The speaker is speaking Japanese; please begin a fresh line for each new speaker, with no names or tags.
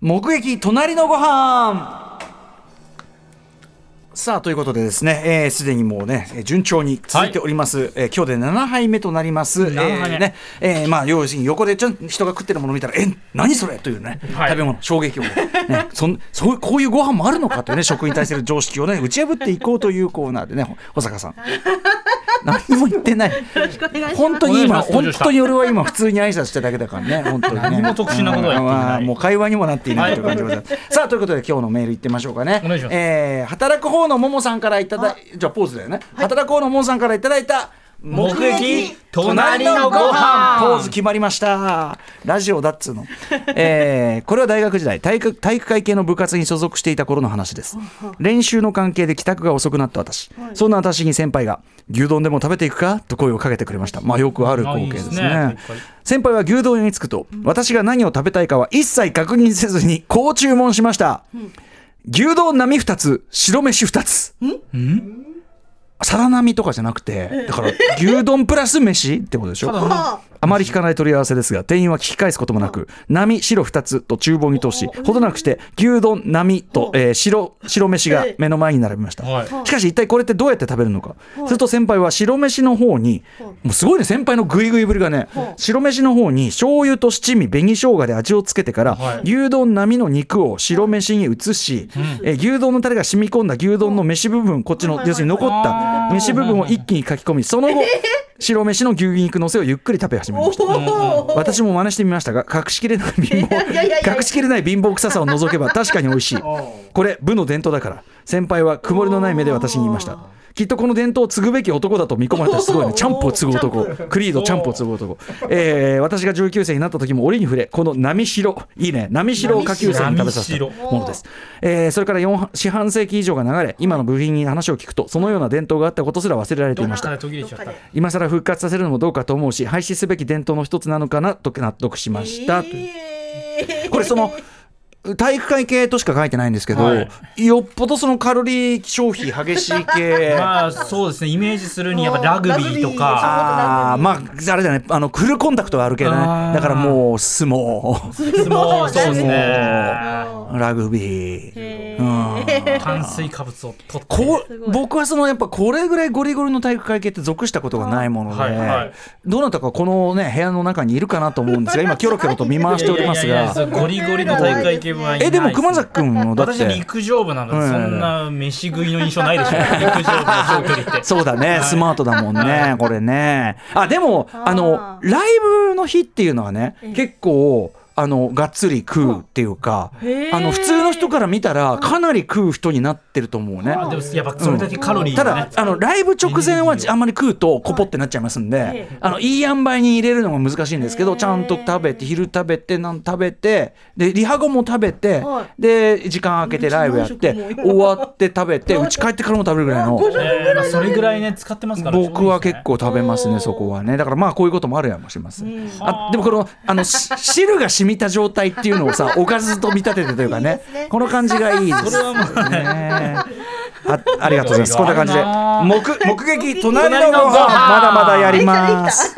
目撃隣のご飯。さあということでですね、えーすでにもうね、えー順調に続いております、えー今日で7杯目となります、え
7杯目。
ーね。えーまあ、要するに横でちょん人が食ってるものを見たら、え、何それというね、
はい。
食べ物、衝撃を、ね、そん そういうこういうご飯もあるのかというね、食に対する常識をね、打ち破っていこうというコーナーでね、保坂さん。何にも言ってない。本当に今、本
お願いします登場した
当に俺は今、普通に挨拶してるだけだからね、本当にね。
何も特殊なことは言っていない
まあもう会話にもなっていないという感じでございます。さあ、ということで、今日のメールいってみましょうかね。
お願いします
えー働く方のももさんからいただいじゃあポーズだよね。働く方のももさんからいただいた。
目撃隣のご飯。
ポーズ決まりました。ラジオだっつうの、えーこれは大学時代体育体育会系の部活に所属していた頃の話です。練習の関係で帰宅が遅くなった私、そんな私に先輩が牛丼でも食べていくか？と声をかけてくれました。まあよくある光景ですね。
あいいですね。
先輩。は牛丼屋に着くと私が何を食べたいかは一切確認せずにこう注文しました、牛丼並2つ白飯2つ皿並みとかじゃなくてだから牛丼プラス飯ってことでしょ？あまり聞かない問い合わせですが店員は聞き返すこともなく並白2つと厨房に通しほどなくして牛丼並と、えー白白飯が目の前に並びました、
はい。
しかし一体これってどうやって食べるのか、すると先輩は白飯の方にもうすごいね先輩のグイグイぶりがね白飯の方に醤油と七味紅生姜で味をつけてから、
はい。
牛丼並みの肉を白飯に移し、えー牛丼のタレが染み込んだ牛丼の飯部分こっちの要するに残った飯部分を一気に書き込みその後白飯の牛肉のせをゆっくり食べ始めました。私も真似してみましたが隠しきれない貧乏隠しきれない貧乏臭さを除けば確かに美味しい。これ部の伝統だから先輩は曇りのない目で私に言いましたきっとこの伝統を継ぐべき男だと見込まれたすごいね。チャンプを継ぐ男。クリードチャンプを継ぐ男、えー私が上級生になった時も折に触れこの波白いいね。波白を下級生に食べさせた
波
ものです、えーそれから4四半世紀以上が流れ今の部品に話を聞くとそのような伝統があったことすら忘れられていました。今更復活させるのもどうかと思うし廃止すべき伝統の一つなのかなと納得しました、という。これその体育会系としか書いてないんですけど、
はい。
よっぽどそのカロリー消費激しい系。
まあそうですね。イメージするにやっぱラグビーとか。
ああまああれだね。あのフルコンタクトはあるけどね。だからもう相撲。
相撲。そうですね
ラグビー、うん。
炭水化物を取って。
僕はそのやっぱこれぐらいゴリゴリの体育会系って属したことがないもので、
はいはい。
どなたかこのね部屋の中にいるかなと思うんですが 今キョロキョロと見回しておりますが。
ゴリゴリの体育会系はいない
えでも熊崎君のだって？
私陸上部なので、
うん。
そんな飯食いの印象ないでしょ陸 上部の長距離って。
そうだね、スマートだもんね、これね。あ、でも、あの、ライブの日っていうのはね、結構、あの、がっつり食うっていうか、あの、普通の人から見たら、かなり食う人になってると思うね。
あでもやっぱそれだけカロリーね。
だ、あの、ライブ直前はあんまり食うと、コポってなっちゃいますんで、あの、いい塩梅に入れるのが難しいんですけど、ちゃんと食べて、昼食べて、なん食べて、で、リハ後も食べて
は、
で、時間空けてライブやって、終わって食べて、うち帰ってからも食べるぐらいの。
それぐらいね使ってますから
僕は結構食べますねそこはね。だからまあこういうこともあるやもしれません、あでもこのあのし汁が染みた状態っていうのをさ おかずと見立ててというかね。
ね。
この感じがいいです。ね。あありがとうございます。こんな感じで。目目撃隣のご飯
隣のご飯。
まだまだやります